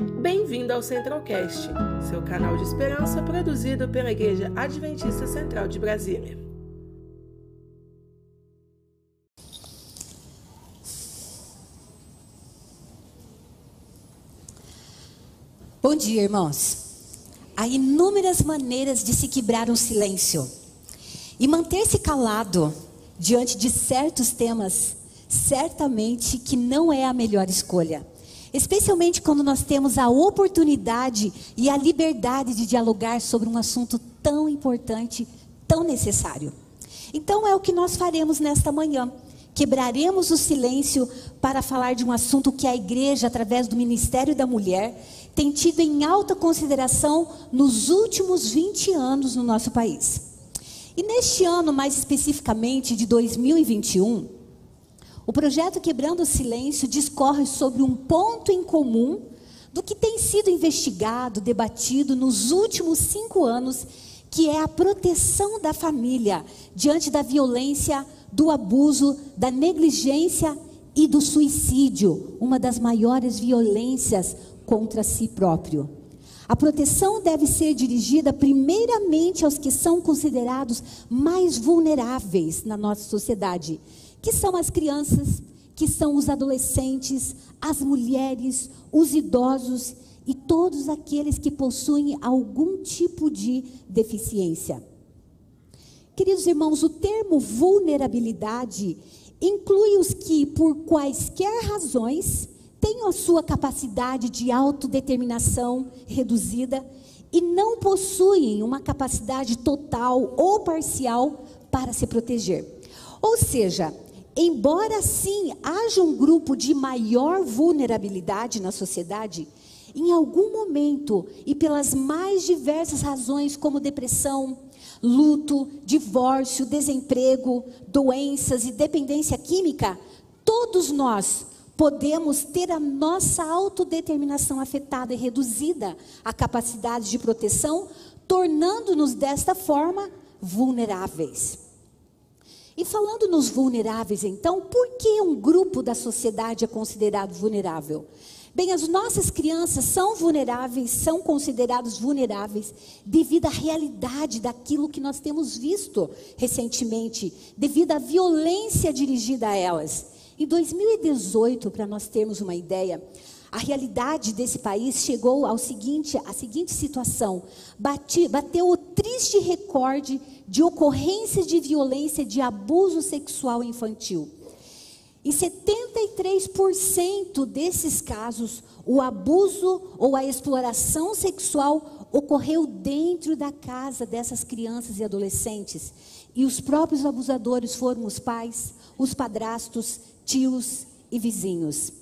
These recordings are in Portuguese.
Bem-vindo ao Centralcast, seu canal de esperança produzido pela Igreja Adventista Central de Brasília. Bom dia, irmãos. Há inúmeras maneiras de se quebrar um silêncio. E manter-se calado diante de certos temas, certamente que não é a melhor escolha. Especialmente quando nós temos a oportunidade e a liberdade de dialogar sobre um assunto tão importante, tão necessário. Então é o que nós faremos nesta manhã. Quebraremos o silêncio para falar de um assunto que a igreja, através do Ministério da Mulher, tem tido em alta consideração nos últimos 20 anos no nosso país. E neste ano, mais especificamente de 2021, o projeto Quebrando o Silêncio discorre sobre um ponto em comum do que tem sido investigado, debatido nos últimos cinco anos, que é a proteção da família diante da violência, do abuso, da negligência e do suicídio, uma das maiores violências contra si próprio. A proteção deve ser dirigida primeiramente aos que são considerados mais vulneráveis na nossa sociedade que são as crianças, que são os adolescentes, as mulheres, os idosos e todos aqueles que possuem algum tipo de deficiência. Queridos irmãos, o termo vulnerabilidade inclui os que, por quaisquer razões, têm a sua capacidade de autodeterminação reduzida e não possuem uma capacidade total ou parcial para se proteger. Ou seja, embora sim haja um grupo de maior vulnerabilidade na sociedade, em algum momento e pelas mais diversas razões, como depressão, luto, divórcio, desemprego, doenças e dependência química, todos nós podemos ter a nossa autodeterminação afetada e reduzida, a capacidade de proteção, tornando-nos desta forma vulneráveis. E falando nos vulneráveis, então, por que um grupo da sociedade é considerado vulnerável? Bem, as nossas crianças são vulneráveis, são considerados vulneráveis devido à realidade daquilo que nós temos visto recentemente, devido à violência dirigida a elas. Em 2018, para nós termos uma ideia, a realidade desse país chegou ao seguinte, à seguinte situação: bate, bateu o triste recorde de ocorrências de violência, de abuso sexual infantil. Em 73% desses casos, o abuso ou a exploração sexual ocorreu dentro da casa dessas crianças e adolescentes. E os próprios abusadores foram os pais, os padrastos, tios e vizinhos.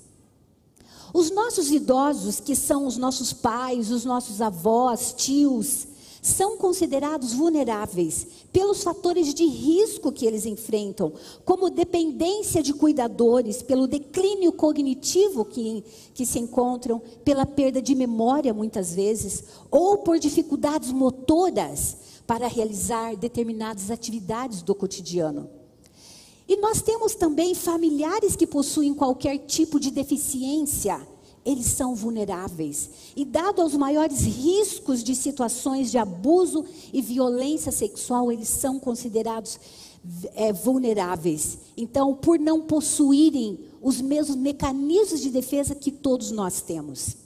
Os nossos idosos, que são os nossos pais, os nossos avós, tios, são considerados vulneráveis pelos fatores de risco que eles enfrentam, como dependência de cuidadores, pelo declínio cognitivo que, que se encontram, pela perda de memória muitas vezes, ou por dificuldades motoras para realizar determinadas atividades do cotidiano. E nós temos também familiares que possuem qualquer tipo de deficiência eles são vulneráveis. E dado aos maiores riscos de situações de abuso e violência sexual, eles são considerados é, vulneráveis. Então, por não possuírem os mesmos mecanismos de defesa que todos nós temos.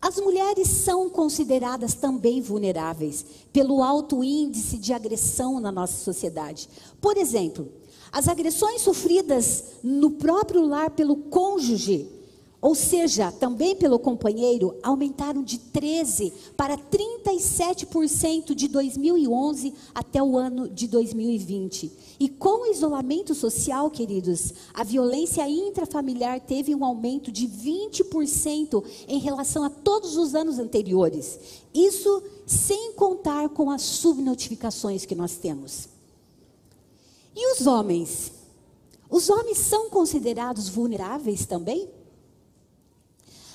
As mulheres são consideradas também vulneráveis pelo alto índice de agressão na nossa sociedade. Por exemplo, as agressões sofridas no próprio lar pelo cônjuge ou seja, também pelo companheiro, aumentaram de 13% para 37% de 2011 até o ano de 2020. E com o isolamento social, queridos, a violência intrafamiliar teve um aumento de 20% em relação a todos os anos anteriores. Isso sem contar com as subnotificações que nós temos. E os homens? Os homens são considerados vulneráveis também?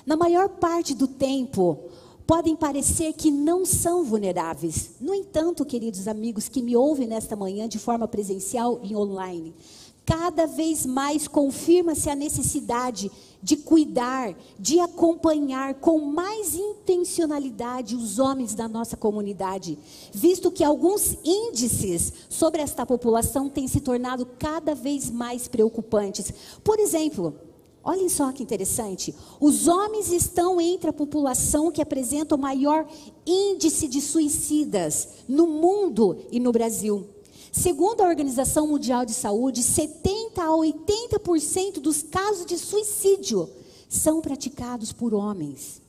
Na maior parte do tempo, podem parecer que não são vulneráveis. No entanto, queridos amigos que me ouvem nesta manhã de forma presencial e online, cada vez mais confirma-se a necessidade de cuidar, de acompanhar com mais intencionalidade os homens da nossa comunidade, visto que alguns índices sobre esta população têm se tornado cada vez mais preocupantes. Por exemplo, olhem só que interessante: os homens estão entre a população que apresenta o maior índice de suicidas no mundo e no Brasil. Segundo a Organização Mundial de Saúde, 70 a 80% dos casos de suicídio são praticados por homens.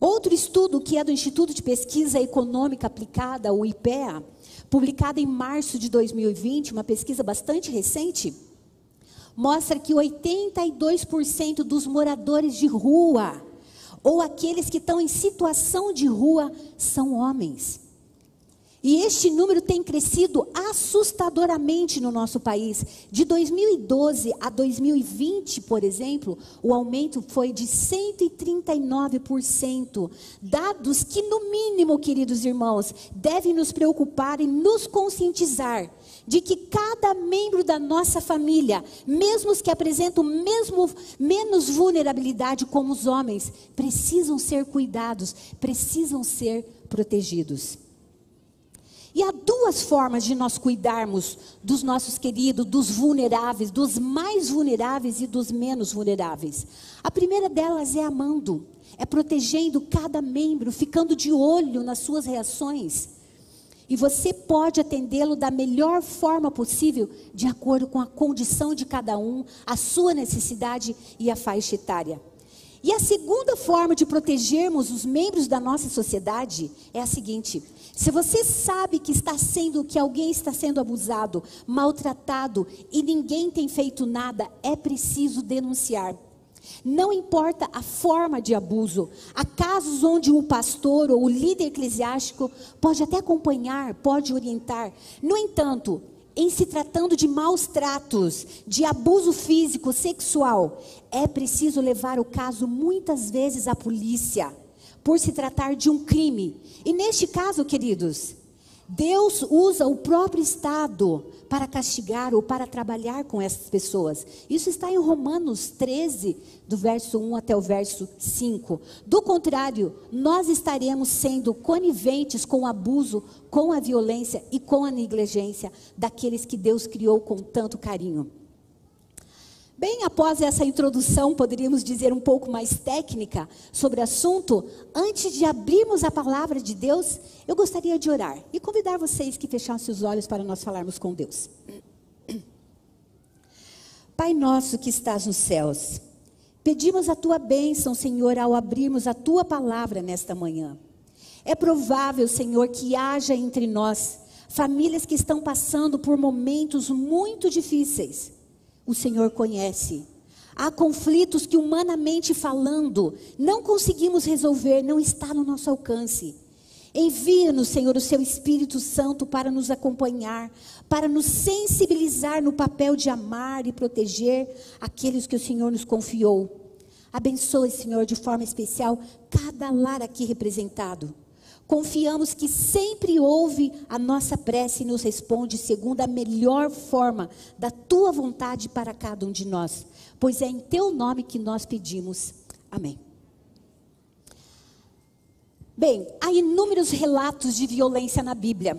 Outro estudo, que é do Instituto de Pesquisa Econômica Aplicada, o IPEA, publicado em março de 2020, uma pesquisa bastante recente, mostra que 82% dos moradores de rua, ou aqueles que estão em situação de rua, são homens. E este número tem crescido assustadoramente no nosso país. De 2012 a 2020, por exemplo, o aumento foi de 139%. Dados que, no mínimo, queridos irmãos, devem nos preocupar e nos conscientizar de que cada membro da nossa família, mesmo os que apresentam mesmo, menos vulnerabilidade como os homens, precisam ser cuidados, precisam ser protegidos. E há duas formas de nós cuidarmos dos nossos queridos, dos vulneráveis, dos mais vulneráveis e dos menos vulneráveis. A primeira delas é amando, é protegendo cada membro, ficando de olho nas suas reações. E você pode atendê-lo da melhor forma possível, de acordo com a condição de cada um, a sua necessidade e a faixa etária. E a segunda forma de protegermos os membros da nossa sociedade é a seguinte: se você sabe que está sendo que alguém está sendo abusado, maltratado e ninguém tem feito nada, é preciso denunciar. Não importa a forma de abuso. Há casos onde o pastor ou o líder eclesiástico pode até acompanhar, pode orientar. No entanto, em se tratando de maus tratos, de abuso físico, sexual, é preciso levar o caso muitas vezes à polícia por se tratar de um crime. E neste caso, queridos, Deus usa o próprio Estado para castigar ou para trabalhar com essas pessoas. Isso está em Romanos 13, do verso 1 até o verso 5. Do contrário, nós estaremos sendo coniventes com o abuso, com a violência e com a negligência daqueles que Deus criou com tanto carinho. Bem após essa introdução, poderíamos dizer um pouco mais técnica sobre o assunto, antes de abrirmos a palavra de Deus, eu gostaria de orar e convidar vocês que fechassem os olhos para nós falarmos com Deus. Pai nosso que estás nos céus, pedimos a tua bênção, Senhor, ao abrirmos a tua palavra nesta manhã. É provável, Senhor, que haja entre nós famílias que estão passando por momentos muito difíceis o Senhor conhece. Há conflitos que, humanamente falando, não conseguimos resolver, não está no nosso alcance. Envia-nos, Senhor, o seu Espírito Santo para nos acompanhar, para nos sensibilizar no papel de amar e proteger aqueles que o Senhor nos confiou. Abençoe, Senhor, de forma especial cada lar aqui representado. Confiamos que sempre ouve a nossa prece e nos responde segundo a melhor forma da tua vontade para cada um de nós, pois é em teu nome que nós pedimos. Amém. Bem, há inúmeros relatos de violência na Bíblia,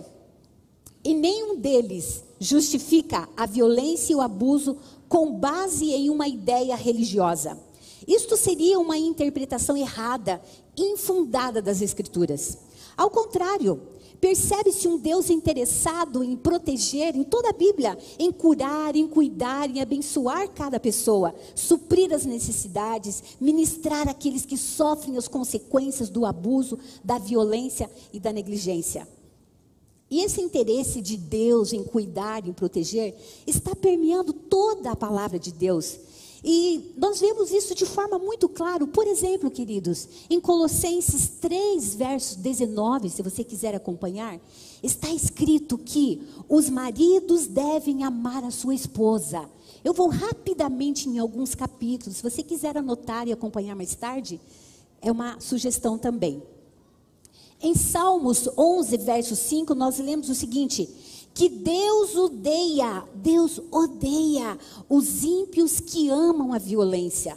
e nenhum deles justifica a violência e o abuso com base em uma ideia religiosa. Isto seria uma interpretação errada, infundada das Escrituras. Ao contrário, percebe-se um Deus interessado em proteger, em toda a Bíblia, em curar, em cuidar, em abençoar cada pessoa, suprir as necessidades, ministrar aqueles que sofrem as consequências do abuso, da violência e da negligência. E esse interesse de Deus em cuidar, em proteger, está permeando toda a palavra de Deus. E nós vemos isso de forma muito clara. Por exemplo, queridos, em Colossenses 3, verso 19, se você quiser acompanhar, está escrito que os maridos devem amar a sua esposa. Eu vou rapidamente em alguns capítulos. Se você quiser anotar e acompanhar mais tarde, é uma sugestão também. Em Salmos 11, verso 5, nós lemos o seguinte: que Deus odeia, Deus odeia os ímpios que amam a violência.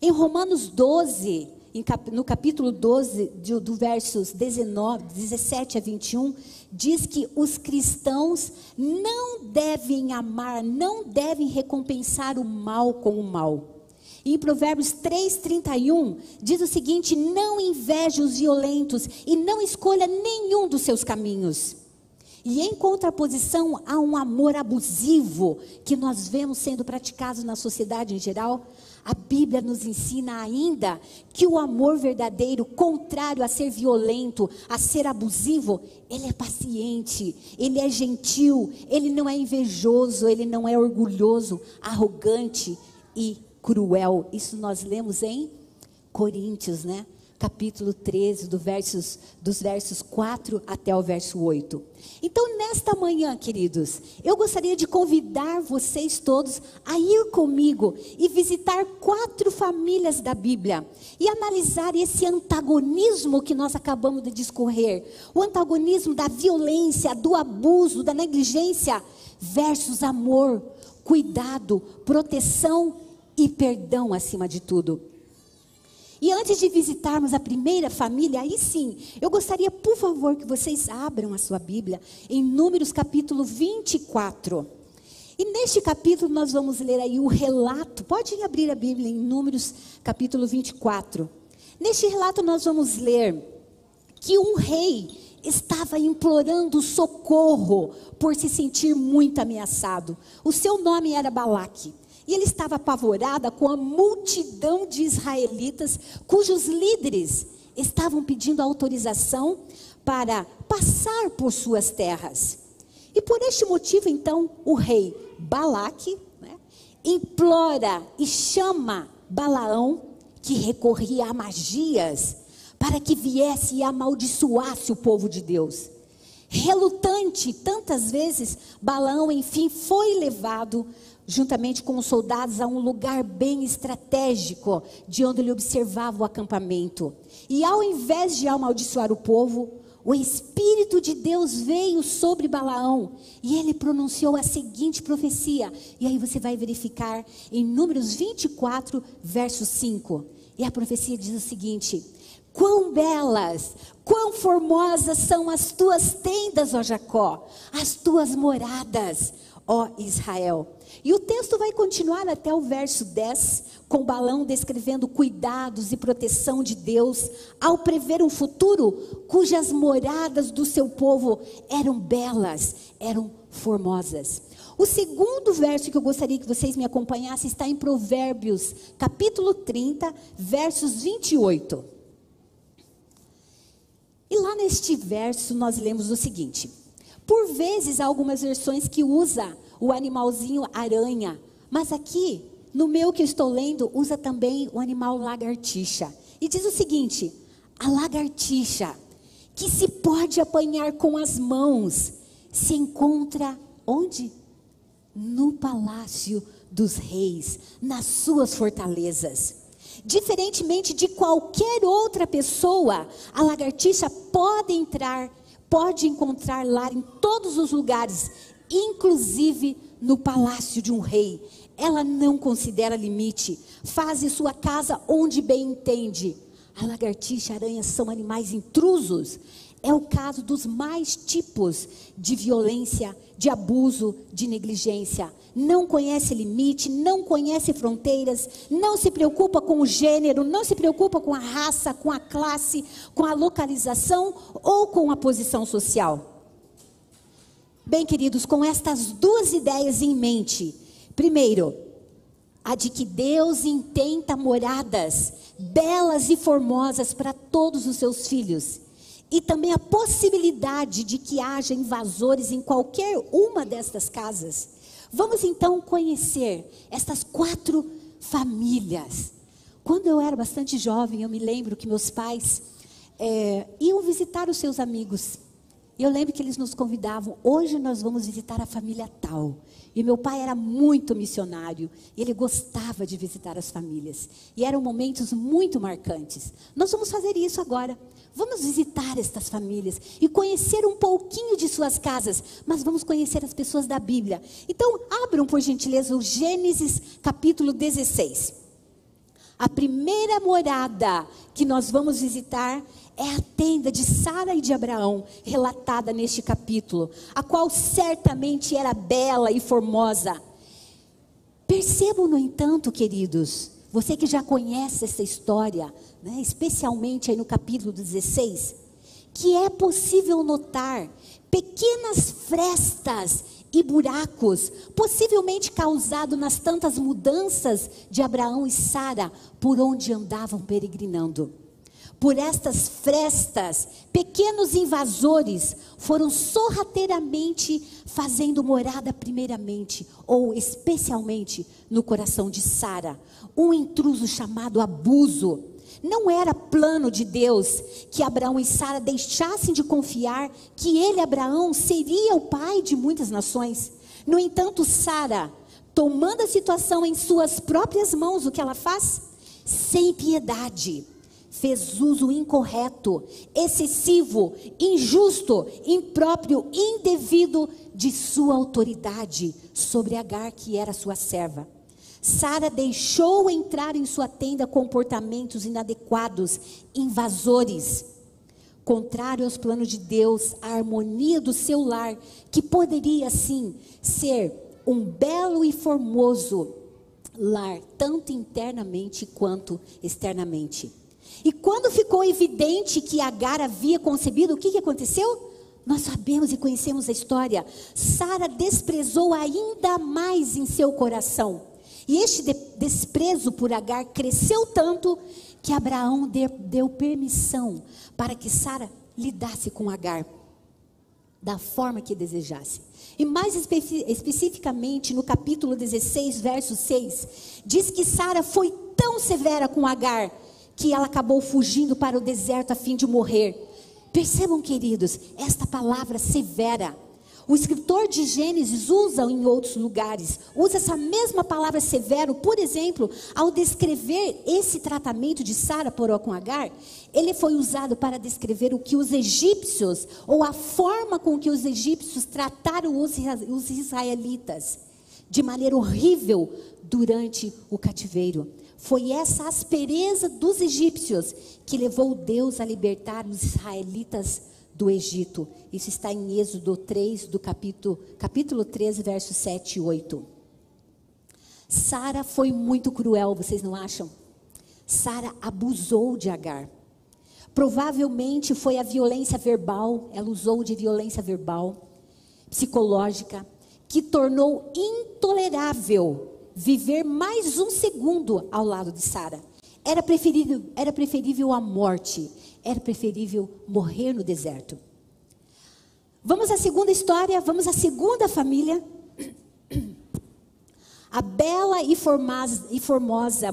Em Romanos 12, no capítulo 12, do versos 19, 17 a 21, diz que os cristãos não devem amar, não devem recompensar o mal com o mal. E em Provérbios 3,31 diz o seguinte: Não inveje os violentos e não escolha nenhum dos seus caminhos. E em contraposição a um amor abusivo que nós vemos sendo praticado na sociedade em geral, a Bíblia nos ensina ainda que o amor verdadeiro, contrário a ser violento, a ser abusivo, ele é paciente, ele é gentil, ele não é invejoso, ele não é orgulhoso, arrogante e cruel. Isso nós lemos em Coríntios, né? Capítulo 13, do versos, dos versos 4 até o verso 8. Então, nesta manhã, queridos, eu gostaria de convidar vocês todos a ir comigo e visitar quatro famílias da Bíblia e analisar esse antagonismo que nós acabamos de discorrer o antagonismo da violência, do abuso, da negligência, versus amor, cuidado, proteção e perdão acima de tudo. E antes de visitarmos a primeira família, aí sim, eu gostaria, por favor, que vocês abram a sua Bíblia em Números capítulo 24. E neste capítulo nós vamos ler aí o relato. Pode abrir a Bíblia em Números capítulo 24. Neste relato nós vamos ler que um rei estava implorando socorro por se sentir muito ameaçado. O seu nome era Balaque. E ele estava apavorada com a multidão de israelitas cujos líderes estavam pedindo autorização para passar por suas terras. E por este motivo, então, o rei Balaque né, implora e chama Balaão, que recorria a magias, para que viesse e amaldiçoasse o povo de Deus. Relutante, tantas vezes, Balaão, enfim, foi levado juntamente com os soldados, a um lugar bem estratégico, de onde ele observava o acampamento. E ao invés de amaldiçoar o povo, o Espírito de Deus veio sobre Balaão e ele pronunciou a seguinte profecia. E aí você vai verificar em Números 24, verso 5. E a profecia diz o seguinte: Quão belas, quão formosas são as tuas tendas, ó Jacó, as tuas moradas, ó Israel. E o texto vai continuar até o verso 10, com Balão descrevendo cuidados e proteção de Deus ao prever um futuro cujas moradas do seu povo eram belas, eram formosas. O segundo verso que eu gostaria que vocês me acompanhassem está em Provérbios, capítulo 30, versos 28. E lá neste verso nós lemos o seguinte: Por vezes há algumas versões que usa o animalzinho aranha. Mas aqui, no meu que estou lendo, usa também o animal lagartixa. E diz o seguinte: a lagartixa, que se pode apanhar com as mãos, se encontra onde? No palácio dos reis, nas suas fortalezas. Diferentemente de qualquer outra pessoa, a lagartixa pode entrar, pode encontrar lá em todos os lugares, inclusive no palácio de um rei. Ela não considera limite, faz sua casa onde bem entende. A lagartixa e a aranha são animais intrusos. É o caso dos mais tipos de violência, de abuso, de negligência. Não conhece limite, não conhece fronteiras, não se preocupa com o gênero, não se preocupa com a raça, com a classe, com a localização ou com a posição social. Bem, queridos, com estas duas ideias em mente. Primeiro, a de que Deus intenta moradas belas e formosas para todos os seus filhos. E também a possibilidade de que haja invasores em qualquer uma destas casas. Vamos então conhecer estas quatro famílias. Quando eu era bastante jovem, eu me lembro que meus pais é, iam visitar os seus amigos E eu lembro que eles nos convidavam, hoje nós vamos visitar a família tal. E meu pai era muito missionário, ele gostava de visitar as famílias. E eram momentos muito marcantes. Nós vamos fazer isso agora. Vamos visitar estas famílias e conhecer um pouquinho de suas casas, mas vamos conhecer as pessoas da Bíblia. Então, abram por gentileza o Gênesis capítulo 16. A primeira morada que nós vamos visitar é a tenda de Sara e de Abraão, relatada neste capítulo, a qual certamente era bela e formosa. Percebam, no entanto, queridos, você que já conhece essa história, né, especialmente aí no capítulo 16, que é possível notar pequenas frestas e buracos, possivelmente causados nas tantas mudanças de Abraão e Sara por onde andavam peregrinando. Por estas frestas, pequenos invasores foram sorrateiramente fazendo morada primeiramente ou especialmente no coração de Sara, um intruso chamado abuso. Não era plano de Deus que Abraão e Sara deixassem de confiar que ele, Abraão, seria o pai de muitas nações. No entanto, Sara, tomando a situação em suas próprias mãos, o que ela faz? Sem piedade fez uso incorreto, excessivo, injusto, impróprio, indevido de sua autoridade sobre Agar, que era sua serva. Sara deixou entrar em sua tenda comportamentos inadequados, invasores, contrário aos planos de Deus, a harmonia do seu lar, que poderia sim ser um belo e formoso lar, tanto internamente quanto externamente. E quando ficou evidente que Agar havia concebido, o que, que aconteceu? Nós sabemos e conhecemos a história. Sara desprezou ainda mais em seu coração. E este desprezo por Agar cresceu tanto que Abraão deu permissão para que Sara lidasse com Agar da forma que desejasse. E mais espe especificamente no capítulo 16, verso 6, diz que Sara foi tão severa com Agar que ela acabou fugindo para o deserto a fim de morrer. Percebam, queridos, esta palavra severa. O escritor de Gênesis usa em outros lugares, usa essa mesma palavra severo, por exemplo, ao descrever esse tratamento de Sara por com Agar, ele foi usado para descrever o que os egípcios, ou a forma com que os egípcios trataram os israelitas, de maneira horrível durante o cativeiro. Foi essa aspereza dos egípcios que levou Deus a libertar os israelitas do Egito. Isso está em Êxodo 3, do capítulo, capítulo 13, versos 7 e 8. Sara foi muito cruel, vocês não acham? Sara abusou de Agar. Provavelmente foi a violência verbal, ela usou de violência verbal, psicológica, que tornou intolerável viver mais um segundo ao lado de Sara. Era preferível, era preferível a morte, era preferível morrer no deserto. Vamos à segunda história, vamos à segunda família. A bela e formosa, e formosa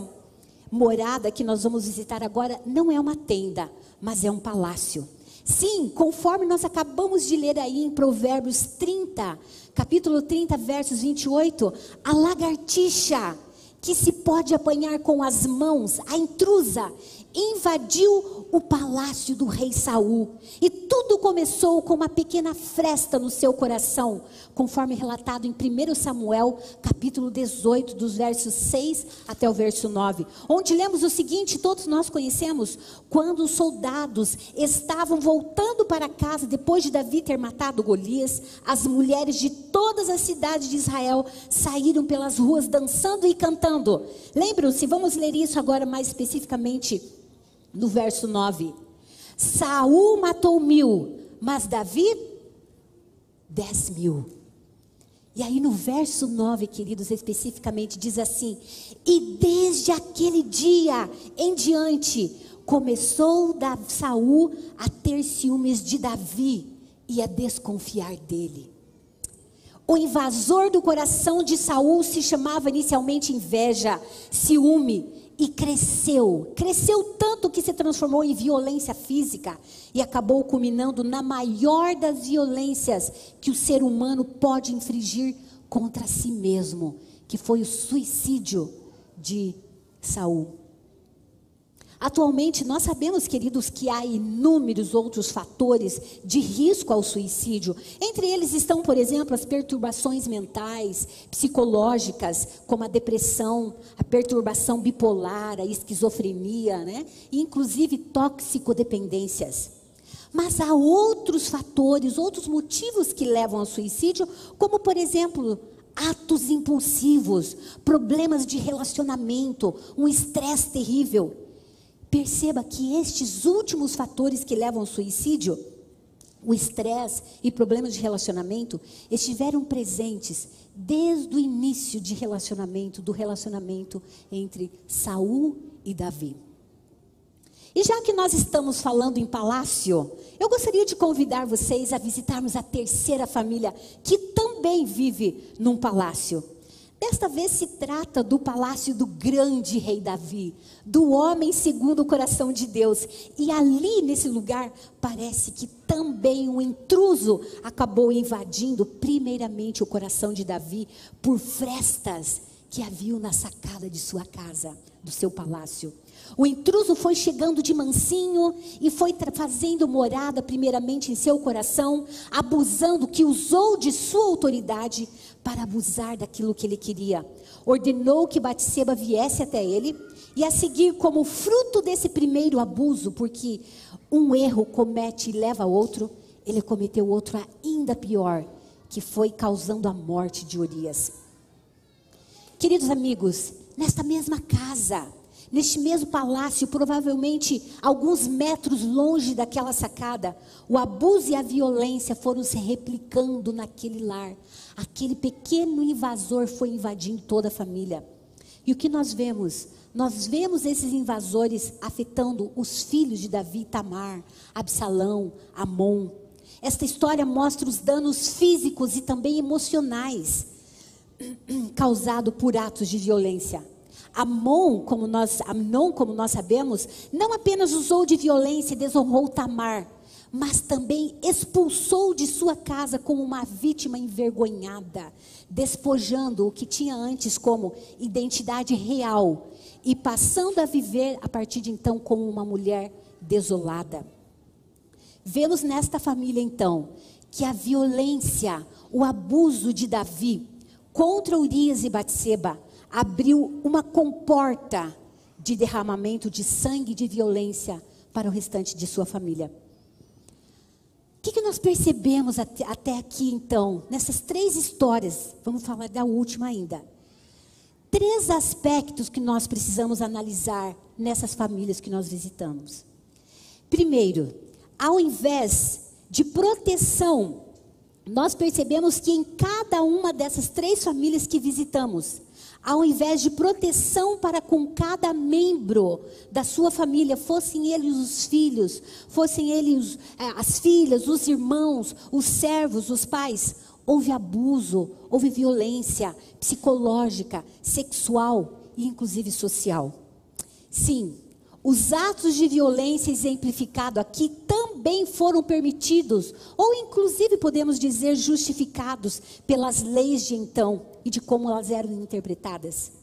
morada que nós vamos visitar agora não é uma tenda, mas é um palácio. Sim, conforme nós acabamos de ler aí em Provérbios 30, capítulo 30, versos 28, a lagartixa que se pode apanhar com as mãos, a intrusa, invadiu o palácio do rei Saul. E tudo começou com uma pequena fresta no seu coração, conforme relatado em 1 Samuel, capítulo 18, dos versos 6 até o verso 9, onde lemos o seguinte, todos nós conhecemos, quando os soldados estavam voltando para casa depois de Davi ter matado Golias, as mulheres de todas as cidades de Israel saíram pelas ruas dançando e cantando. Lembram-se, vamos ler isso agora mais especificamente no verso 9. Saul matou mil, mas Davi, dez mil. E aí no verso 9, queridos, especificamente diz assim: E desde aquele dia em diante começou da Saul a ter ciúmes de Davi e a desconfiar dele. O invasor do coração de Saul se chamava inicialmente inveja, ciúme, e cresceu. Cresceu tanto que se transformou em violência física e acabou culminando na maior das violências que o ser humano pode infringir contra si mesmo, que foi o suicídio de Saul. Atualmente, nós sabemos, queridos, que há inúmeros outros fatores de risco ao suicídio. Entre eles estão, por exemplo, as perturbações mentais, psicológicas, como a depressão, a perturbação bipolar, a esquizofrenia, né? E, inclusive toxicodependências. Mas há outros fatores, outros motivos que levam ao suicídio, como, por exemplo, atos impulsivos, problemas de relacionamento, um estresse terrível. Perceba que estes últimos fatores que levam ao suicídio, o estresse e problemas de relacionamento, estiveram presentes desde o início de relacionamento, do relacionamento entre Saul e Davi. E já que nós estamos falando em palácio, eu gostaria de convidar vocês a visitarmos a terceira família que também vive num palácio. Desta vez se trata do palácio do grande rei Davi, do homem segundo o coração de Deus. E ali, nesse lugar, parece que também um intruso acabou invadindo, primeiramente, o coração de Davi por frestas que haviam na sacada de sua casa, do seu palácio. O intruso foi chegando de mansinho e foi fazendo morada primeiramente em seu coração, abusando que usou de sua autoridade para abusar daquilo que ele queria. Ordenou que Batseba viesse até ele e a seguir como fruto desse primeiro abuso, porque um erro comete e leva a outro, ele cometeu outro ainda pior, que foi causando a morte de Urias. Queridos amigos, nesta mesma casa, Neste mesmo palácio, provavelmente alguns metros longe daquela sacada, o abuso e a violência foram se replicando naquele lar. Aquele pequeno invasor foi invadindo toda a família. E o que nós vemos? Nós vemos esses invasores afetando os filhos de Davi, Tamar, Absalão, Amon. Esta história mostra os danos físicos e também emocionais causados por atos de violência. Amon, como nós, Amnon, como nós sabemos, não apenas usou de violência e desonrou Tamar, mas também expulsou de sua casa como uma vítima envergonhada, despojando o que tinha antes como identidade real e passando a viver a partir de então como uma mulher desolada. Vemos nesta família então que a violência, o abuso de Davi contra Urias e Batseba abriu uma comporta de derramamento de sangue de violência para o restante de sua família. O que, que nós percebemos até, até aqui, então, nessas três histórias? Vamos falar da última ainda. Três aspectos que nós precisamos analisar nessas famílias que nós visitamos. Primeiro, ao invés de proteção, nós percebemos que em cada uma dessas três famílias que visitamos, ao invés de proteção para com cada membro da sua família, fossem eles os filhos, fossem eles é, as filhas, os irmãos, os servos, os pais, houve abuso, houve violência psicológica, sexual e inclusive social. Sim, os atos de violência exemplificados aqui também foram permitidos, ou inclusive podemos dizer justificados pelas leis de então e de como elas eram interpretadas.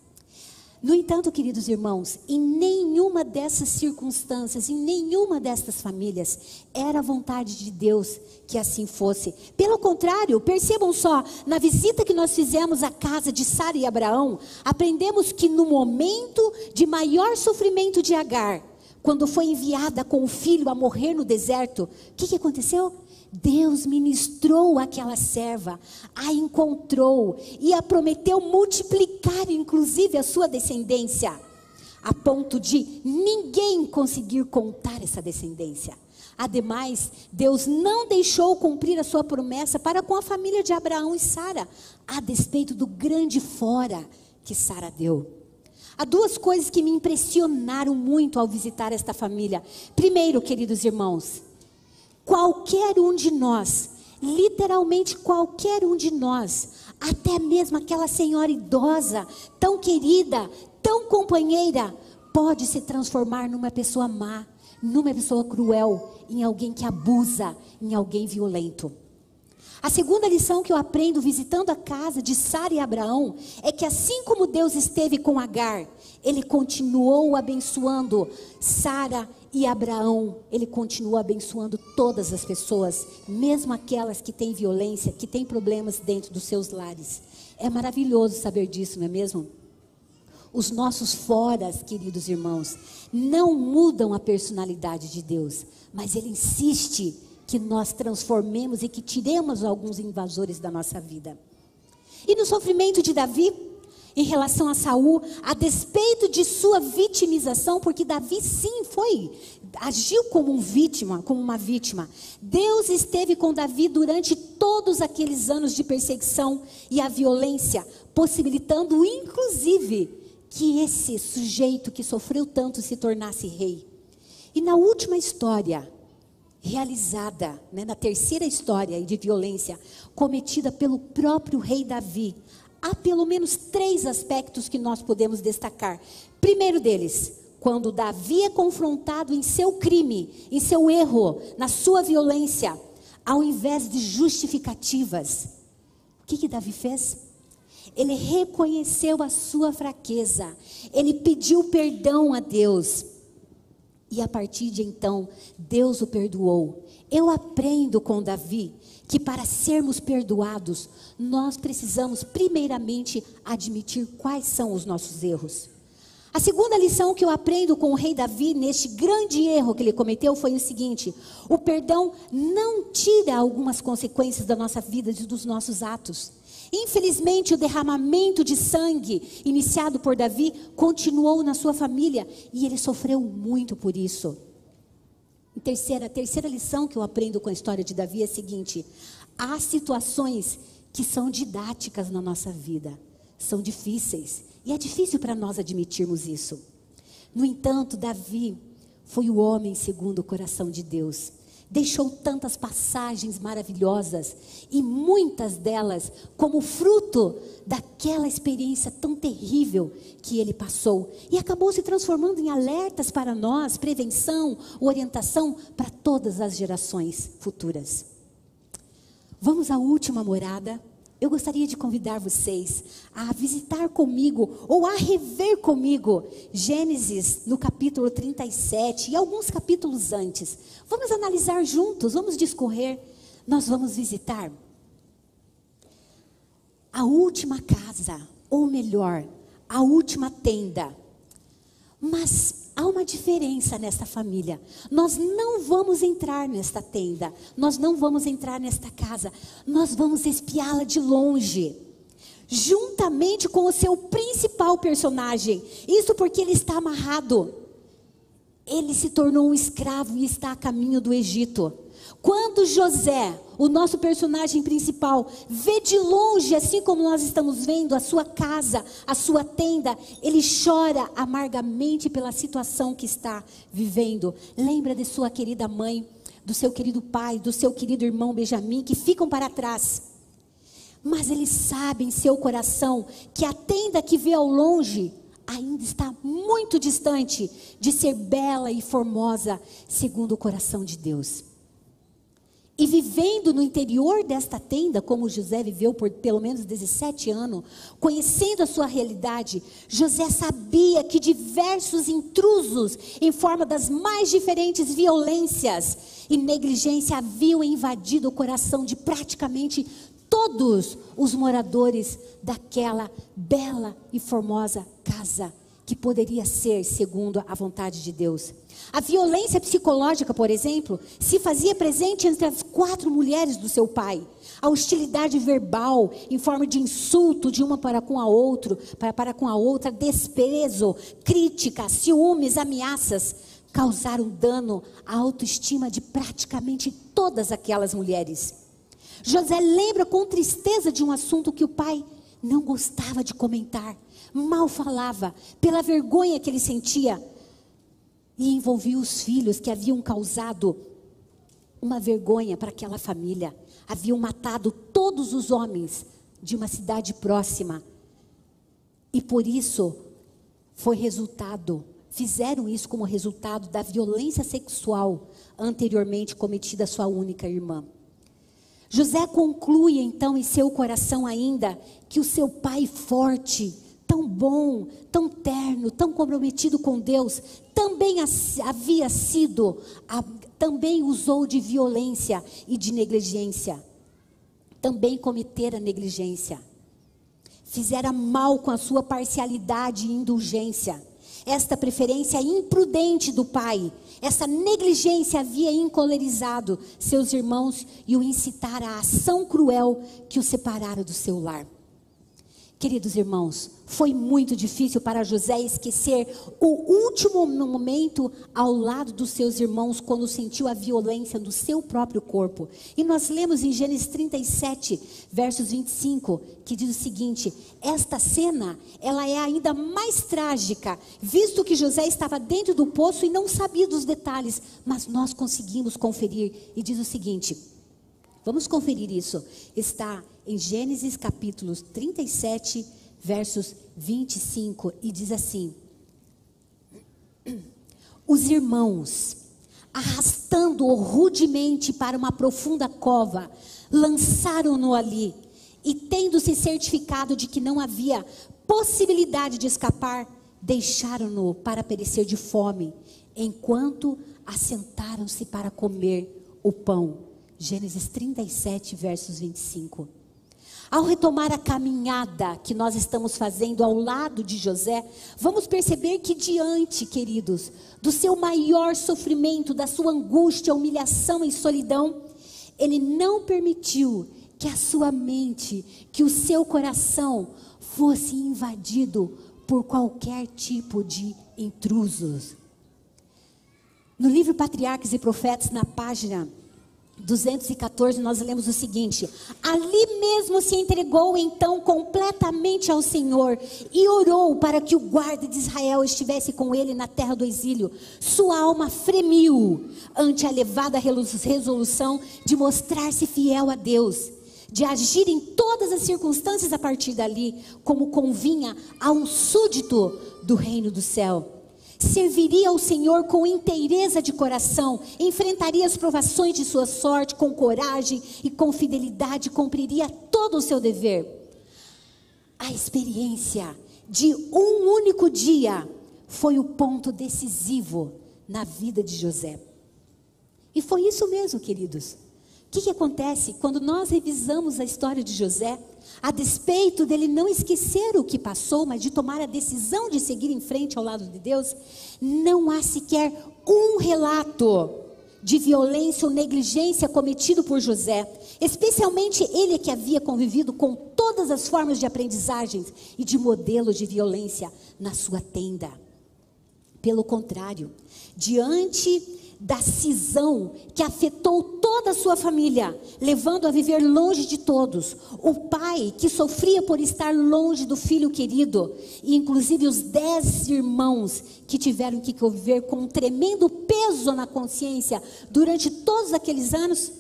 No entanto, queridos irmãos, em nenhuma dessas circunstâncias, em nenhuma destas famílias, era a vontade de Deus que assim fosse. Pelo contrário, percebam só, na visita que nós fizemos à casa de Sara e Abraão, aprendemos que no momento de maior sofrimento de Agar, quando foi enviada com o filho a morrer no deserto, o que, que aconteceu? Deus ministrou aquela serva, a encontrou e a prometeu multiplicar, inclusive, a sua descendência, a ponto de ninguém conseguir contar essa descendência. Ademais, Deus não deixou cumprir a sua promessa para com a família de Abraão e Sara, a despeito do grande fora que Sara deu. Há duas coisas que me impressionaram muito ao visitar esta família. Primeiro, queridos irmãos, qualquer um de nós, literalmente qualquer um de nós, até mesmo aquela senhora idosa, tão querida, tão companheira, pode se transformar numa pessoa má, numa pessoa cruel, em alguém que abusa, em alguém violento. A segunda lição que eu aprendo visitando a casa de Sara e Abraão é que assim como Deus esteve com Agar, ele continuou abençoando Sara e Abraão, ele continua abençoando todas as pessoas, mesmo aquelas que têm violência, que têm problemas dentro dos seus lares. É maravilhoso saber disso, não é mesmo? Os nossos foras, queridos irmãos, não mudam a personalidade de Deus, mas Ele insiste que nós transformemos e que tiremos alguns invasores da nossa vida. E no sofrimento de Davi, em relação a Saul, a despeito de sua vitimização, porque Davi sim foi, agiu como um vítima, como uma vítima. Deus esteve com Davi durante todos aqueles anos de perseguição e a violência, possibilitando inclusive que esse sujeito que sofreu tanto se tornasse rei. E na última história realizada, né, na terceira história de violência cometida pelo próprio rei Davi, há pelo menos três aspectos que nós podemos destacar. Primeiro deles, quando Davi é confrontado em seu crime, em seu erro, na sua violência, ao invés de justificativas, o que, que Davi fez? Ele reconheceu a sua fraqueza, ele pediu perdão a Deus. E a partir de então, Deus o perdoou. Eu aprendo com Davi que para sermos perdoados, nós precisamos primeiramente admitir quais são os nossos erros. A segunda lição que eu aprendo com o rei Davi neste grande erro que ele cometeu foi o seguinte: o perdão não tira algumas consequências da nossa vida e dos nossos atos. Infelizmente, o derramamento de sangue iniciado por Davi continuou na sua família e ele sofreu muito por isso. E terceira, a terceira lição que eu aprendo com a história de Davi é a seguinte: há situações que são didáticas na nossa vida, são difíceis, e é difícil para nós admitirmos isso. No entanto, Davi foi o homem segundo o coração de Deus. Deixou tantas passagens maravilhosas e muitas delas como fruto daquela experiência tão terrível que ele passou e acabou se transformando em alertas para nós, prevenção, orientação para todas as gerações futuras. Vamos à última morada. Eu gostaria de convidar vocês a visitar comigo ou a rever comigo Gênesis no capítulo 37 e alguns capítulos antes. Vamos analisar juntos, vamos discorrer. Nós vamos visitar a última casa, ou melhor, a última tenda. Mas há uma diferença nesta família. Nós não vamos entrar nesta tenda, nós não vamos entrar nesta casa, nós vamos espiá-la de longe. Juntamente com o seu principal personagem. Isso porque ele está amarrado. Ele se tornou um escravo e está a caminho do Egito. Quando José, o nosso personagem principal, vê de longe, assim como nós estamos vendo, a sua casa, a sua tenda, ele chora amargamente pela situação que está vivendo. Lembra de sua querida mãe, do seu querido pai, do seu querido irmão Benjamim, que ficam para trás. Mas ele sabe em seu coração que a tenda que vê ao longe ainda está muito distante de ser bela e formosa, segundo o coração de Deus. E vivendo no interior desta tenda, como José viveu por pelo menos 17 anos, conhecendo a sua realidade, José sabia que diversos intrusos, em forma das mais diferentes violências e negligência, haviam invadido o coração de praticamente todos os moradores daquela bela e formosa casa, que poderia ser segundo a vontade de Deus. A violência psicológica, por exemplo, se fazia presente entre as quatro mulheres do seu pai. A hostilidade verbal, em forma de insulto de uma para com a outra, para, para com a outra, desprezo, crítica, ciúmes, ameaças, causaram dano à autoestima de praticamente todas aquelas mulheres. José lembra com tristeza de um assunto que o pai não gostava de comentar, mal falava, pela vergonha que ele sentia e envolvia os filhos que haviam causado uma vergonha para aquela família. Haviam matado todos os homens de uma cidade próxima. E por isso foi resultado fizeram isso como resultado da violência sexual anteriormente cometida à sua única irmã. José conclui então em seu coração ainda que o seu pai forte, tão bom, tão terno, tão comprometido com Deus, também havia sido, também usou de violência e de negligência. Também cometera negligência. Fizera mal com a sua parcialidade e indulgência. Esta preferência imprudente do pai, essa negligência havia encolerizado seus irmãos e o incitara à ação cruel que o separara do seu lar. Queridos irmãos, foi muito difícil para José esquecer o último momento ao lado dos seus irmãos quando sentiu a violência do seu próprio corpo. E nós lemos em Gênesis 37, versos 25, que diz o seguinte: Esta cena, ela é ainda mais trágica, visto que José estava dentro do poço e não sabia dos detalhes, mas nós conseguimos conferir. E diz o seguinte: Vamos conferir isso. Está em Gênesis capítulos 37, versos 25, e diz assim: Os irmãos, arrastando-o rudemente para uma profunda cova, lançaram-no ali, e tendo-se certificado de que não havia possibilidade de escapar, deixaram-no para perecer de fome, enquanto assentaram-se para comer o pão. Gênesis 37, versos 25. Ao retomar a caminhada que nós estamos fazendo ao lado de José, vamos perceber que, diante, queridos, do seu maior sofrimento, da sua angústia, humilhação e solidão, ele não permitiu que a sua mente, que o seu coração fosse invadido por qualquer tipo de intrusos. No livro Patriarcas e Profetas, na página 214, nós lemos o seguinte: Ali mesmo se entregou então completamente ao Senhor e orou para que o guarda de Israel estivesse com ele na terra do exílio. Sua alma fremiu ante a elevada resolução de mostrar-se fiel a Deus, de agir em todas as circunstâncias a partir dali, como convinha a um súdito do reino do céu serviria ao Senhor com inteireza de coração, enfrentaria as provações de sua sorte com coragem e com fidelidade, cumpriria todo o seu dever. A experiência de um único dia foi o ponto decisivo na vida de José. E foi isso mesmo, queridos. Que, que acontece quando nós revisamos a história de José? a despeito dele não esquecer o que passou, mas de tomar a decisão de seguir em frente ao lado de Deus, não há sequer um relato de violência ou negligência cometido por José, especialmente ele que havia convivido com todas as formas de aprendizagens e de modelos de violência na sua tenda. Pelo contrário, diante da cisão que afetou toda a sua família, levando a viver longe de todos. O pai que sofria por estar longe do filho querido, e inclusive os dez irmãos que tiveram que conviver com um tremendo peso na consciência durante todos aqueles anos.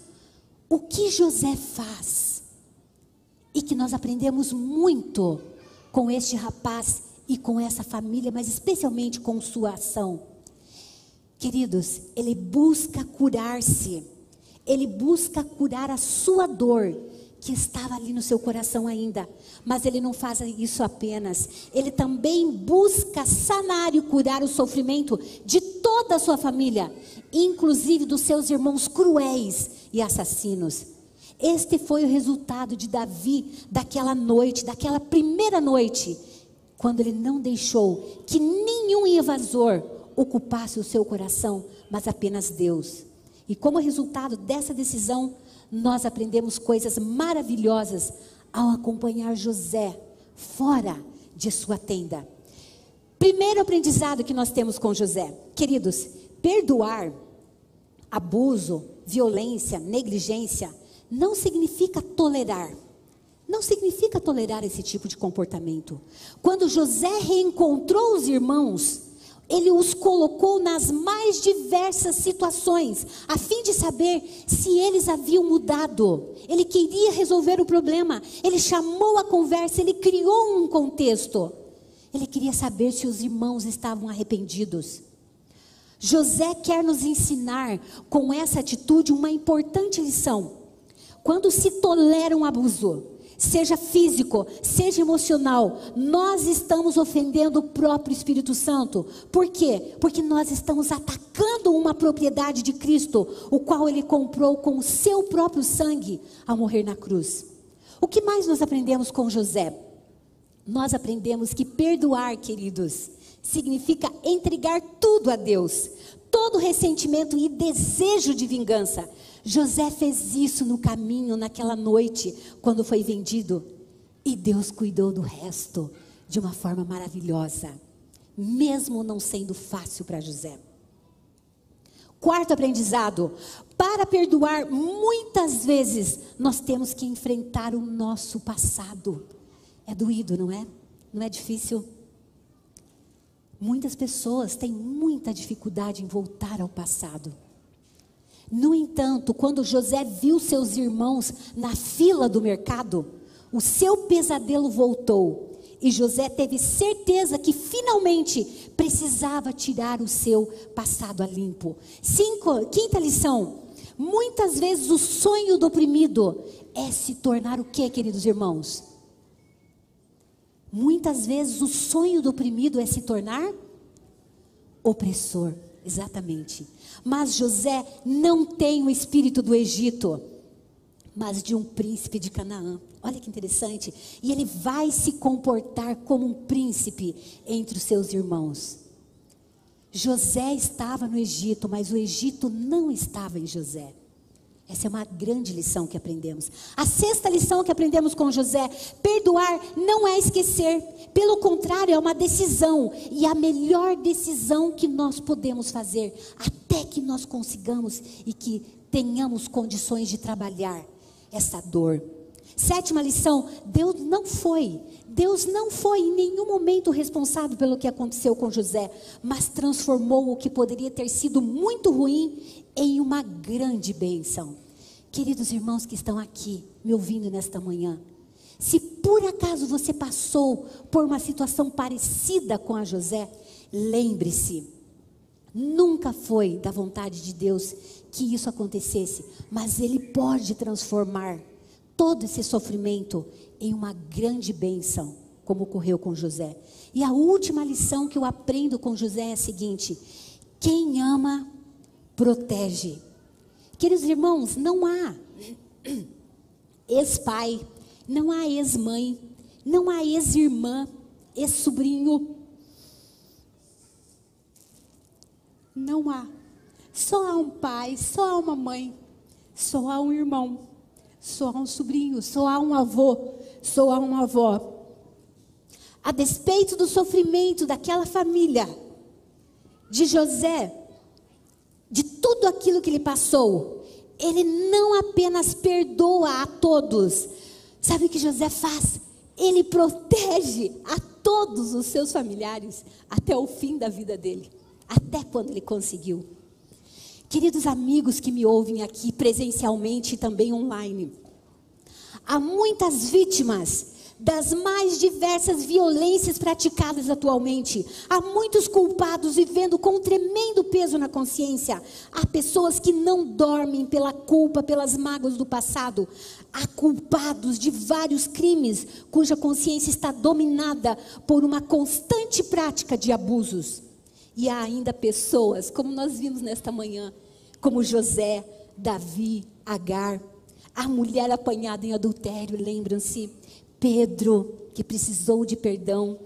O que José faz? E que nós aprendemos muito com este rapaz e com essa família, mas especialmente com sua ação Queridos, ele busca curar-se, ele busca curar a sua dor que estava ali no seu coração ainda, mas ele não faz isso apenas, ele também busca sanar e curar o sofrimento de toda a sua família, inclusive dos seus irmãos cruéis e assassinos. Este foi o resultado de Davi daquela noite, daquela primeira noite, quando ele não deixou que nenhum invasor ocupasse o seu coração, mas apenas Deus. E como resultado dessa decisão, nós aprendemos coisas maravilhosas ao acompanhar José fora de sua tenda. Primeiro aprendizado que nós temos com José, queridos, perdoar abuso, violência, negligência, não significa tolerar. Não significa tolerar esse tipo de comportamento. Quando José reencontrou os irmãos, ele os colocou nas mais diversas situações, a fim de saber se eles haviam mudado. Ele queria resolver o problema, ele chamou a conversa, ele criou um contexto. Ele queria saber se os irmãos estavam arrependidos. José quer nos ensinar com essa atitude uma importante lição. Quando se tolera um abuso, seja físico, seja emocional, nós estamos ofendendo o próprio Espírito Santo. Por quê? Porque nós estamos atacando uma propriedade de Cristo, o qual ele comprou com o seu próprio sangue ao morrer na cruz. O que mais nós aprendemos com José? Nós aprendemos que perdoar, queridos, significa entregar tudo a Deus, todo ressentimento e desejo de vingança. José fez isso no caminho, naquela noite, quando foi vendido, e Deus cuidou do resto de uma forma maravilhosa, mesmo não sendo fácil para José. Quarto aprendizado: para perdoar, muitas vezes nós temos que enfrentar o nosso passado. É doído, não é? Não é difícil? Muitas pessoas têm muita dificuldade em voltar ao passado. No entanto, quando José viu seus irmãos na fila do mercado, o seu pesadelo voltou e José teve certeza que finalmente precisava tirar o seu passado a limpo. Cinco, quinta lição: muitas vezes o sonho do oprimido é se tornar o que, queridos irmãos? Muitas vezes o sonho do oprimido é se tornar opressor. Exatamente. Mas José não tem o espírito do Egito, mas de um príncipe de Canaã. Olha que interessante. E ele vai se comportar como um príncipe entre os seus irmãos. José estava no Egito, mas o Egito não estava em José. Essa é uma grande lição que aprendemos. A sexta lição que aprendemos com José: perdoar não é esquecer, pelo contrário, é uma decisão, e a melhor decisão que nós podemos fazer, até que nós consigamos e que tenhamos condições de trabalhar essa dor. Sétima lição: Deus não foi, Deus não foi em nenhum momento responsável pelo que aconteceu com José, mas transformou o que poderia ter sido muito ruim em uma grande bênção. Queridos irmãos que estão aqui me ouvindo nesta manhã, se por acaso você passou por uma situação parecida com a José, lembre-se, nunca foi da vontade de Deus que isso acontecesse, mas Ele pode transformar todo esse sofrimento em uma grande bênção, como ocorreu com José. E a última lição que eu aprendo com José é a seguinte: quem ama, protege. Queridos irmãos, não há ex-pai, não há ex-mãe, não há ex-irmã, ex-sobrinho. Não há. Só há um pai, só há uma mãe, só há um irmão, só há um sobrinho, só há um avô, só há uma avó. A despeito do sofrimento daquela família, de José, de tudo aquilo que ele passou, ele não apenas perdoa a todos. Sabe o que José faz? Ele protege a todos os seus familiares até o fim da vida dele, até quando ele conseguiu. Queridos amigos que me ouvem aqui presencialmente e também online, há muitas vítimas das mais diversas violências praticadas atualmente. Há muitos culpados vivendo com um tremendo peso na consciência. Há pessoas que não dormem pela culpa, pelas mágoas do passado. Há culpados de vários crimes cuja consciência está dominada por uma constante prática de abusos. E há ainda pessoas, como nós vimos nesta manhã, como José, Davi, Agar, a mulher apanhada em adultério, lembram-se? Pedro, que precisou de perdão.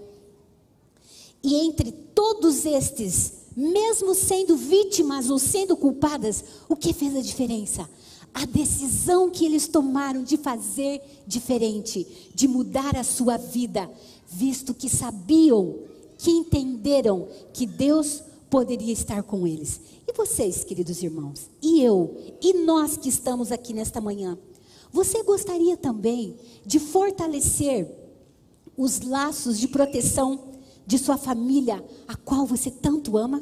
E entre todos estes, mesmo sendo vítimas ou sendo culpadas, o que fez a diferença? A decisão que eles tomaram de fazer diferente, de mudar a sua vida, visto que sabiam, que entenderam que Deus poderia estar com eles. E vocês, queridos irmãos, e eu, e nós que estamos aqui nesta manhã, você gostaria também de fortalecer os laços de proteção de sua família, a qual você tanto ama?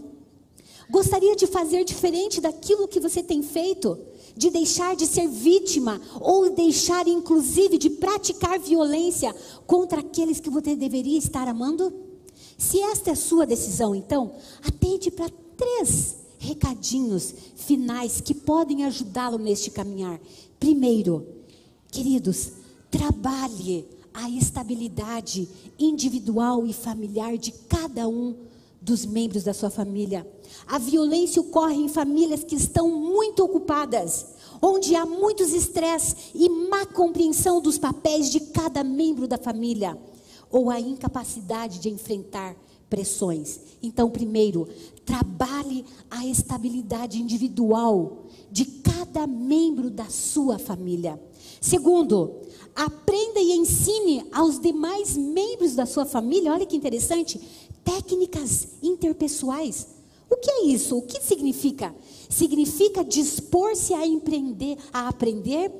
Gostaria de fazer diferente daquilo que você tem feito? De deixar de ser vítima ou deixar, inclusive, de praticar violência contra aqueles que você deveria estar amando? Se esta é sua decisão, então, atende para três recadinhos finais que podem ajudá-lo neste caminhar. Primeiro, queridos, trabalhe a estabilidade individual e familiar de cada um dos membros da sua família. A violência ocorre em famílias que estão muito ocupadas, onde há muitos estresse e má compreensão dos papéis de cada membro da família, ou a incapacidade de enfrentar pressões. Então, primeiro, trabalhe a estabilidade individual de cada membro da sua família. Segundo, aprenda e ensine aos demais membros da sua família, olha que interessante, técnicas interpessoais. O que é isso? O que significa? Significa dispor-se a empreender, a aprender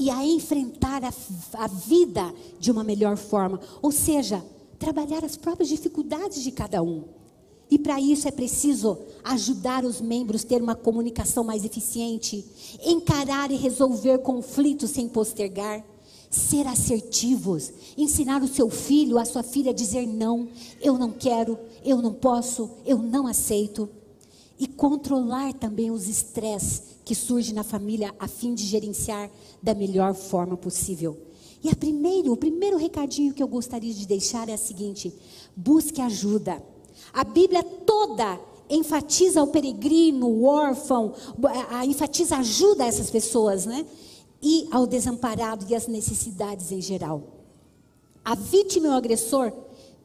e a enfrentar a, a vida de uma melhor forma. Ou seja, trabalhar as próprias dificuldades de cada um. E para isso é preciso ajudar os membros a ter uma comunicação mais eficiente, encarar e resolver conflitos sem postergar, ser assertivos, ensinar o seu filho, a sua filha a dizer não, eu não quero, eu não posso, eu não aceito. E controlar também os estresses que surgem na família a fim de gerenciar da melhor forma possível. E a primeiro, o primeiro recadinho que eu gostaria de deixar é a seguinte: busque ajuda. A Bíblia toda enfatiza o peregrino, o órfão, enfatiza ajuda a essas pessoas, né? E ao desamparado e às necessidades em geral. A vítima e o agressor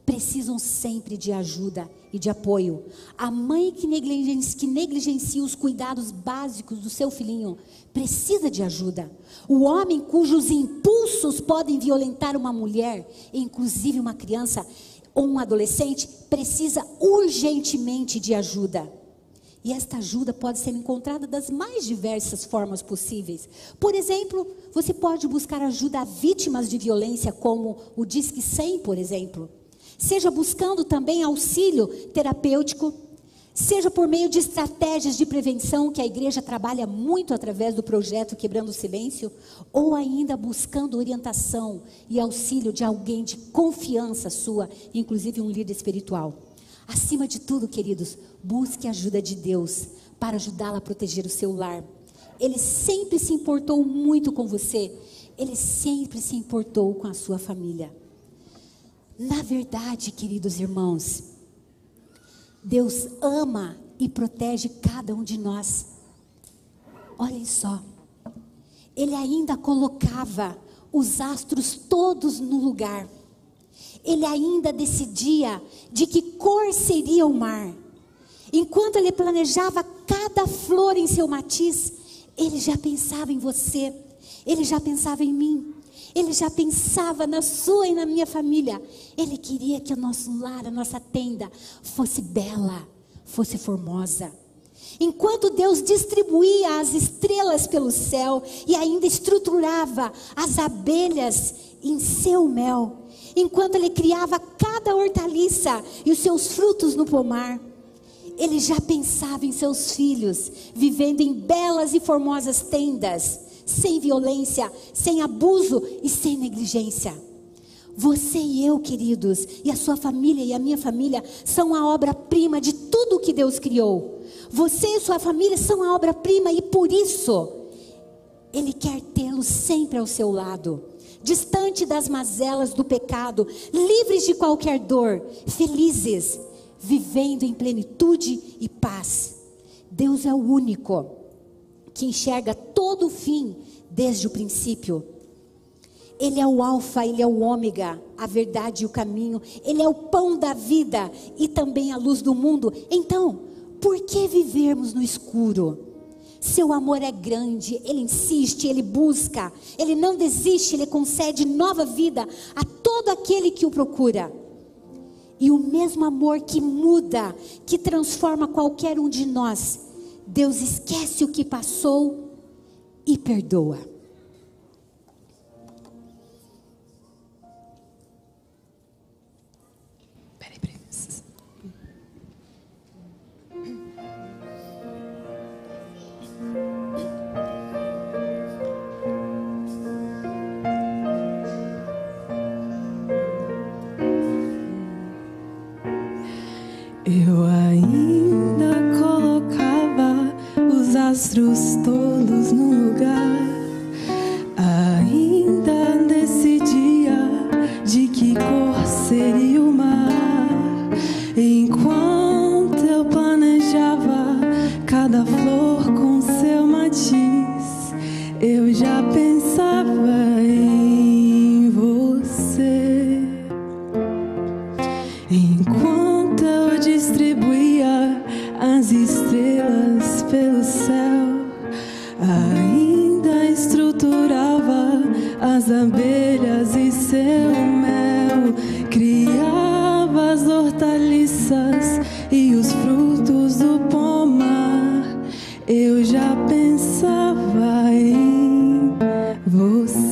precisam sempre de ajuda e de apoio. A mãe que negligencia, que negligencia os cuidados básicos do seu filhinho precisa de ajuda. O homem cujos impulsos podem violentar uma mulher, inclusive uma criança, ou um adolescente precisa urgentemente de ajuda. E esta ajuda pode ser encontrada das mais diversas formas possíveis. Por exemplo, você pode buscar ajuda a vítimas de violência, como o Disque 100, por exemplo. Seja buscando também auxílio terapêutico seja por meio de estratégias de prevenção que a igreja trabalha muito através do projeto Quebrando o Silêncio, ou ainda buscando orientação e auxílio de alguém de confiança sua, inclusive um líder espiritual. Acima de tudo, queridos, busque a ajuda de Deus para ajudá-la a proteger o seu lar. Ele sempre se importou muito com você, ele sempre se importou com a sua família. Na verdade, queridos irmãos, Deus ama e protege cada um de nós. Olhem só, Ele ainda colocava os astros todos no lugar. Ele ainda decidia de que cor seria o mar. Enquanto ele planejava cada flor em seu matiz, ele já pensava em você, ele já pensava em mim. Ele já pensava na sua e na minha família. Ele queria que o nosso lar, a nossa tenda, fosse bela, fosse formosa. Enquanto Deus distribuía as estrelas pelo céu e ainda estruturava as abelhas em seu mel, enquanto Ele criava cada hortaliça e os seus frutos no pomar, Ele já pensava em seus filhos, vivendo em belas e formosas tendas sem violência, sem abuso e sem negligência. Você e eu, queridos, e a sua família e a minha família são a obra-prima de tudo que Deus criou. Você e sua família são a obra-prima e por isso Ele quer tê-los sempre ao seu lado, distante das mazelas do pecado, livres de qualquer dor, felizes, vivendo em plenitude e paz. Deus é o único que enxerga todo o fim desde o princípio. Ele é o Alfa, ele é o Ômega, a verdade e o caminho. Ele é o pão da vida e também a luz do mundo. Então, por que vivermos no escuro? Seu amor é grande, ele insiste, ele busca, ele não desiste, ele concede nova vida a todo aquele que o procura. E o mesmo amor que muda, que transforma qualquer um de nós, Deus esquece o que passou e perdoa. Astros Eu já pensava em você.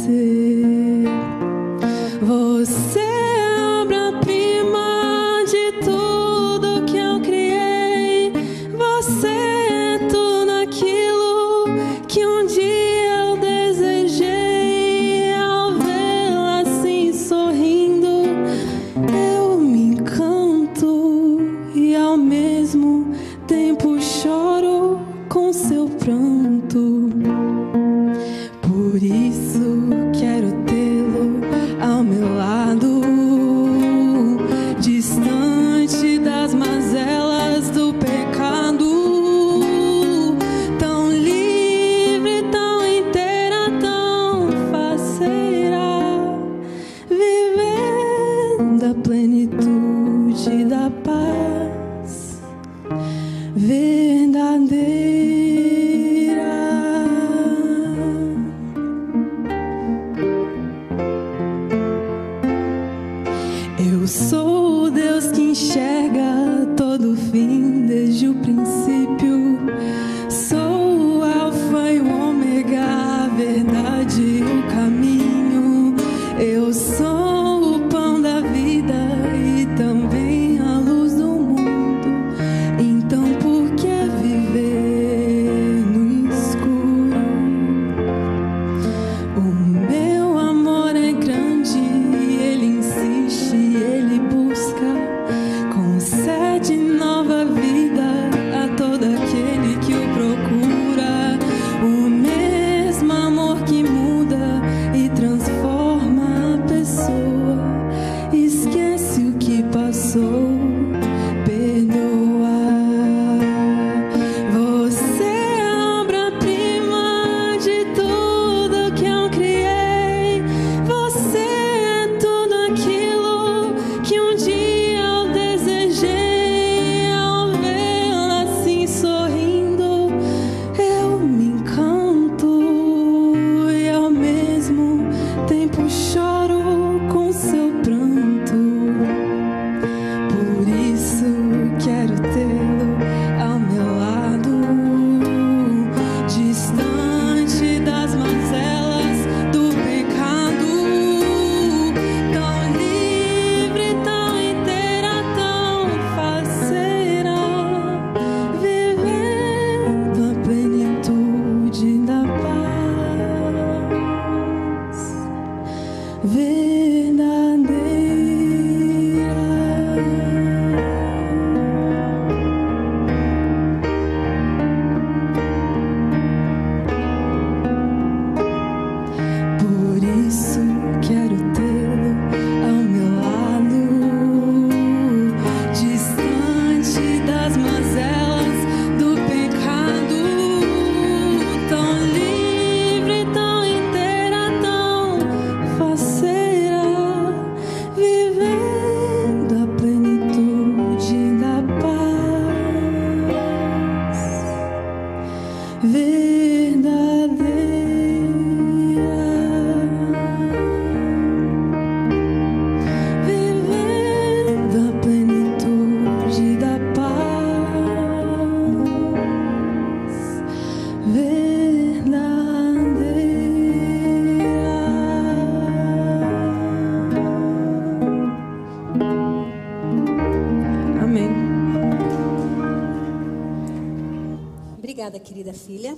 Querida filha.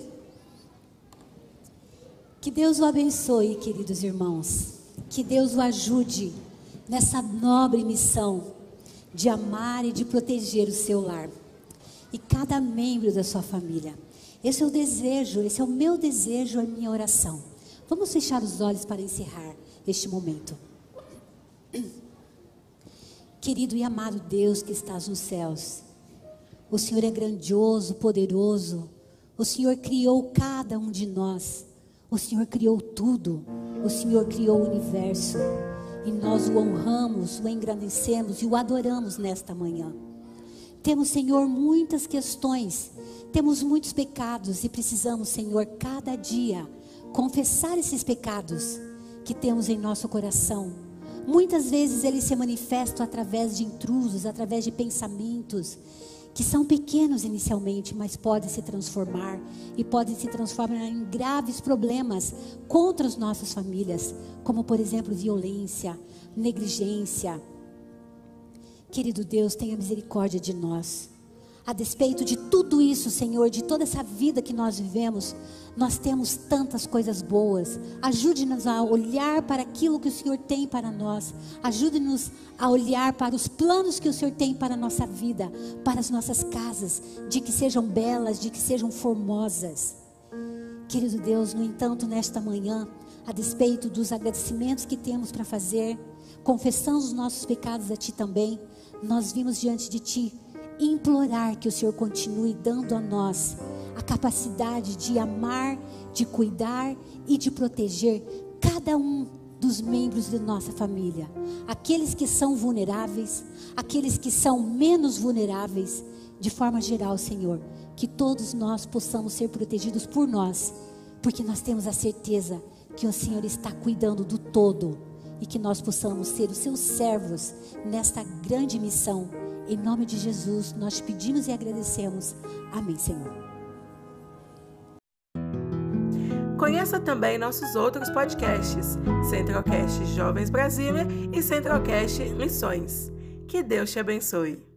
Que Deus o abençoe, queridos irmãos. Que Deus o ajude nessa nobre missão de amar e de proteger o seu lar. e cada membro da sua família. Esse é o desejo, esse é o meu desejo, a minha oração. Vamos fechar os olhos para encerrar este momento. Querido e amado Deus que estás nos céus, o Senhor é grandioso, poderoso. O Senhor criou cada um de nós. O Senhor criou tudo. O Senhor criou o universo. E nós o honramos, o engrandecemos e o adoramos nesta manhã. Temos, Senhor, muitas questões, temos muitos pecados e precisamos, Senhor, cada dia confessar esses pecados que temos em nosso coração. Muitas vezes eles se manifestam através de intrusos, através de pensamentos que são pequenos inicialmente, mas podem se transformar e podem se transformar em graves problemas contra as nossas famílias, como por exemplo violência, negligência, Querido Deus, tenha misericórdia de nós. A despeito de tudo isso, Senhor, de toda essa vida que nós vivemos, nós temos tantas coisas boas. Ajude-nos a olhar para aquilo que o Senhor tem para nós. Ajude-nos a olhar para os planos que o Senhor tem para a nossa vida, para as nossas casas, de que sejam belas, de que sejam formosas. Querido Deus, no entanto, nesta manhã, a despeito dos agradecimentos que temos para fazer, confessando os nossos pecados a Ti também, nós vimos diante de Ti implorar que o Senhor continue dando a nós a capacidade de amar, de cuidar e de proteger cada um dos membros de nossa família, aqueles que são vulneráveis, aqueles que são menos vulneráveis, de forma geral, Senhor, que todos nós possamos ser protegidos por nós, porque nós temos a certeza que o Senhor está cuidando do todo e que nós possamos ser os seus servos nesta grande missão. Em nome de Jesus, nós pedimos e agradecemos. Amém, Senhor. Conheça também nossos outros podcasts: Centralcast Jovens Brasília e Centralcast Missões. Que Deus te abençoe.